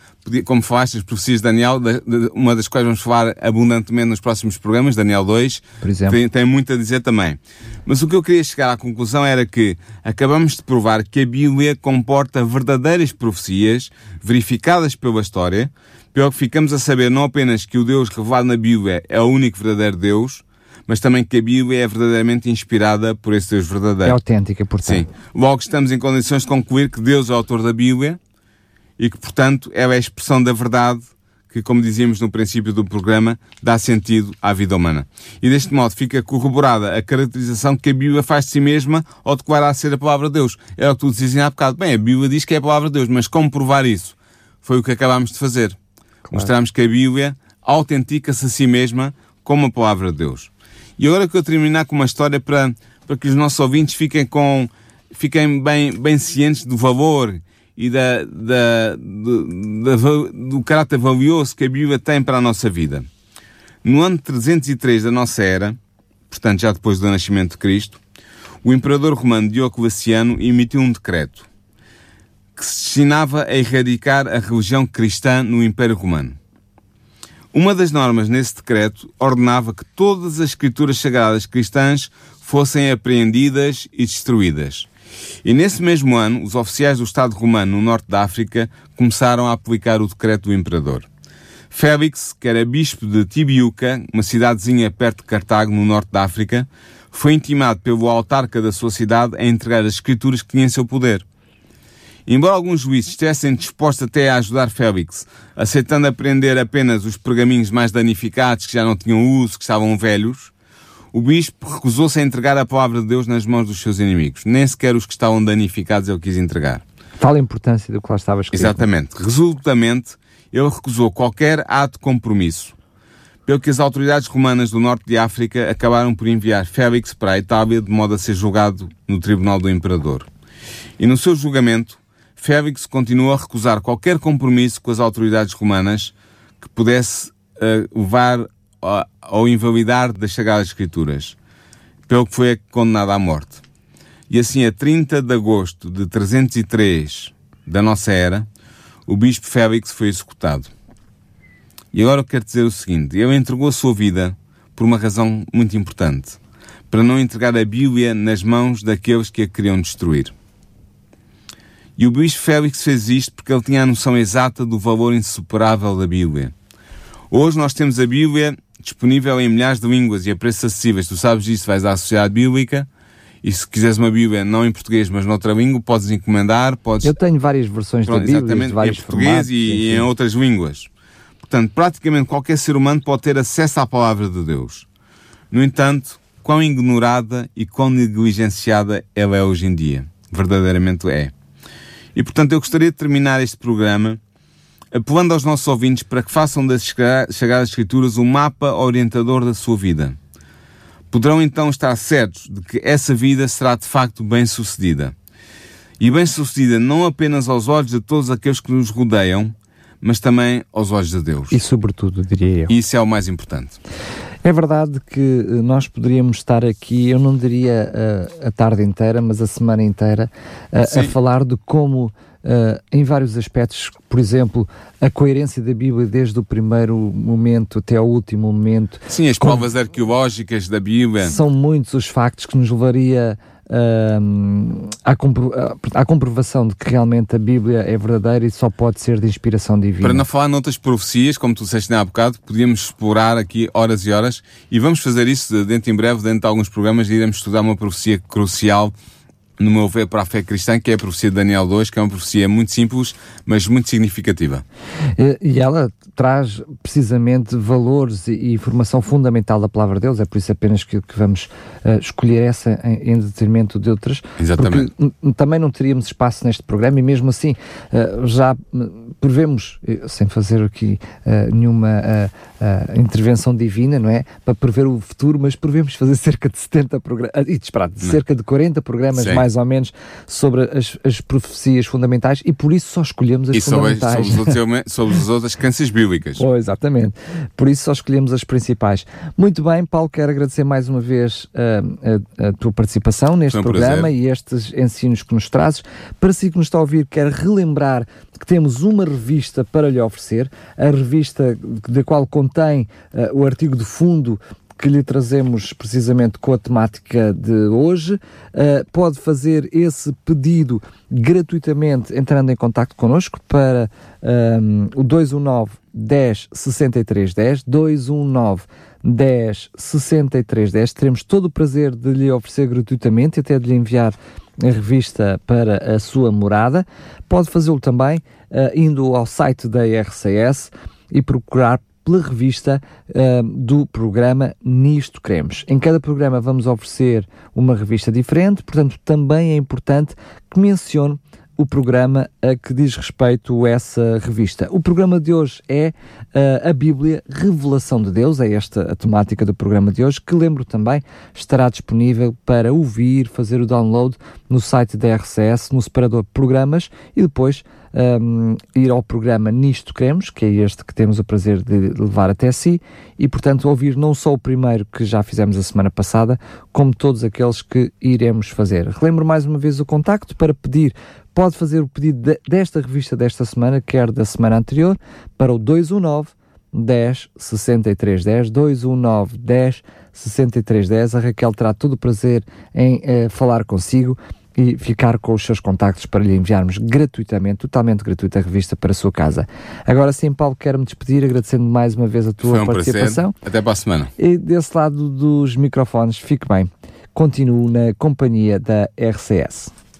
Como falaste, as profecias de Daniel, uma das quais vamos falar abundantemente nos próximos programas, Daniel 2, Por exemplo. tem, tem muito a dizer também. Mas o que eu queria chegar à conclusão era que acabamos de provar que a Bíblia comporta verdadeiras profecias verificadas pela história, pelo que ficamos a saber não apenas que o Deus revelado na Bíblia é o único verdadeiro Deus, mas também que a Bíblia é verdadeiramente inspirada por esse Deus verdadeiro. É autêntica, portanto. Sim. Logo estamos em condições de concluir que Deus é o autor da Bíblia e que, portanto, é a expressão da verdade que, como dizíamos no princípio do programa, dá sentido à vida humana. E deste modo fica corroborada a caracterização que a Bíblia faz de si mesma ao declarar ser a palavra de Deus. É o que tu dizias há bocado. Bem, a Bíblia diz que é a palavra de Deus, mas como provar isso? Foi o que acabámos de fazer. Claro. Mostramos que a Bíblia autentica-se a si mesma como a palavra de Deus. E agora que eu terminar com uma história para, para que os nossos ouvintes fiquem com fiquem bem, bem cientes do valor e da, da, da, do caráter valioso que a Bíblia tem para a nossa vida. No ano 303 da nossa era, portanto já depois do nascimento de Cristo, o imperador romano Diocleciano emitiu um decreto que se destinava a erradicar a religião cristã no Império Romano. Uma das normas nesse decreto ordenava que todas as escrituras sagradas cristãs fossem apreendidas e destruídas. E nesse mesmo ano, os oficiais do Estado romano no norte da África começaram a aplicar o decreto do imperador. Félix, que era bispo de Tibiuca, uma cidadezinha perto de Cartago, no norte da África, foi intimado pelo autarca da sua cidade a entregar as escrituras que tinham em seu poder. Embora alguns juízes estivessem dispostos até a ajudar Félix, aceitando aprender apenas os pergaminhos mais danificados, que já não tinham uso, que estavam velhos, o bispo recusou-se a entregar a palavra de Deus nas mãos dos seus inimigos. Nem sequer os que estavam danificados ele quis entregar. Tal a importância do que lá estava escrito. Exatamente. Resultamente, ele recusou qualquer ato de compromisso. Pelo que as autoridades romanas do norte de África acabaram por enviar Félix para a Itália de modo a ser julgado no tribunal do imperador. E no seu julgamento, Félix continuou a recusar qualquer compromisso com as autoridades romanas que pudesse uh, levar ao invalidar das Sagradas Escrituras, pelo que foi condenado à morte. E assim, a 30 de agosto de 303 da nossa era, o bispo Félix foi executado. E agora eu quero dizer o seguinte: ele entregou a sua vida por uma razão muito importante, para não entregar a Bíblia nas mãos daqueles que a queriam destruir. E o bispo Félix fez isto porque ele tinha a noção exata do valor insuperável da Bíblia. Hoje nós temos a Bíblia disponível em milhares de línguas e a preços acessíveis. Tu sabes disso, vais à Sociedade Bíblica e se quiseres uma Bíblia não em português, mas noutra língua, podes encomendar. Podes... Eu tenho várias versões Pronto, da Bíblia, exatamente, vários em português formatos, e, e em outras línguas. Portanto, praticamente qualquer ser humano pode ter acesso à palavra de Deus. No entanto, quão ignorada e quão negligenciada ela é hoje em dia. Verdadeiramente é. E portanto, eu gostaria de terminar este programa apelando aos nossos ouvintes para que façam das Sagradas Escrituras um mapa orientador da sua vida. Poderão então estar certos de que essa vida será de facto bem-sucedida. E bem-sucedida não apenas aos olhos de todos aqueles que nos rodeiam, mas também aos olhos de Deus. E sobretudo, diria eu. Isso é o mais importante. É verdade que eh, nós poderíamos estar aqui, eu não diria a, eh, a tarde inteira, mas a semana inteira, a, a falar de como uh, em vários aspectos, por exemplo, a coerência da Bíblia desde o primeiro momento até ao último momento. Sim, as provas arqueológicas da Bíblia. São muitos os factos que nos levaria uh, à, compro à, comprovação de que realmente a Bíblia é verdadeira e só pode ser de inspiração divina. Para não falar noutras profecias, como tu disseste há bocado, podíamos explorar aqui horas e horas e vamos fazer isso dentro em breve, dentro de alguns programas, iremos estudar uma profecia crucial no meu ver, para a fé cristã, que é a profecia de Daniel 2, que é uma profecia muito simples, mas muito significativa. E ela traz precisamente valores e informação fundamental da palavra de Deus, é por isso apenas que, que vamos uh, escolher essa em, em, detrimento de outras. Exatamente. Porque também não teríamos espaço neste programa e mesmo assim uh, já prevemos, sem fazer aqui uh, nenhuma intervenção divina, não é? Para prever o futuro, mas prevemos fazer cerca de 70 programas, e disparado, cerca de 40 programas Sim. mais mais ou menos sobre as, as profecias fundamentais e por isso só escolhemos as e fundamentais. E sobre, sobre as outras crenças bíblicas. Oh, exatamente. Por isso só escolhemos as principais. Muito bem, Paulo, quero agradecer mais uma vez uh, a, a, tua participação neste um programa prazer. e estes ensinos que nos trazes. Para si que nos está a ouvir, quero relembrar que temos uma revista para lhe oferecer, a revista da qual contém uh, o artigo de fundo que lhe trazemos precisamente com a temática de hoje. Uh, pode fazer esse pedido gratuitamente entrando em contato connosco para um, o 219 10 63 10 219 10 63 10. Teremos todo o prazer de lhe oferecer gratuitamente e até de lhe enviar a revista para a sua morada. Pode fazê-lo também uh, indo ao site da RCS e procurar pela revista uh, do programa Nisto Queremos. Em cada programa vamos oferecer uma revista diferente, portanto, também é importante que mencione o programa a que diz respeito essa revista. O programa de hoje é uh, a Bíblia Revelação de Deus, é esta a temática do programa de hoje, que lembro também estará disponível para ouvir, fazer o download no site da RCS, no separador Programas e depois um, ir ao programa Nisto Queremos, que é este que temos o prazer de levar até si, e portanto ouvir não só o primeiro que já fizemos a semana passada, como todos aqueles que iremos fazer. Relembro mais uma vez o contacto para pedir pode fazer o pedido de, desta revista desta semana, quer da semana anterior, para o 219 10 63 10 219 10 63 10. A Raquel terá todo o prazer em eh, falar consigo e ficar com os seus contactos para lhe enviarmos gratuitamente, totalmente gratuita a revista para a sua casa. Agora sim, Paulo, quero-me despedir agradecendo mais uma vez a tua um participação. Prazer. Até para a semana. E desse lado dos microfones, fique bem. Continuo na companhia da RCS.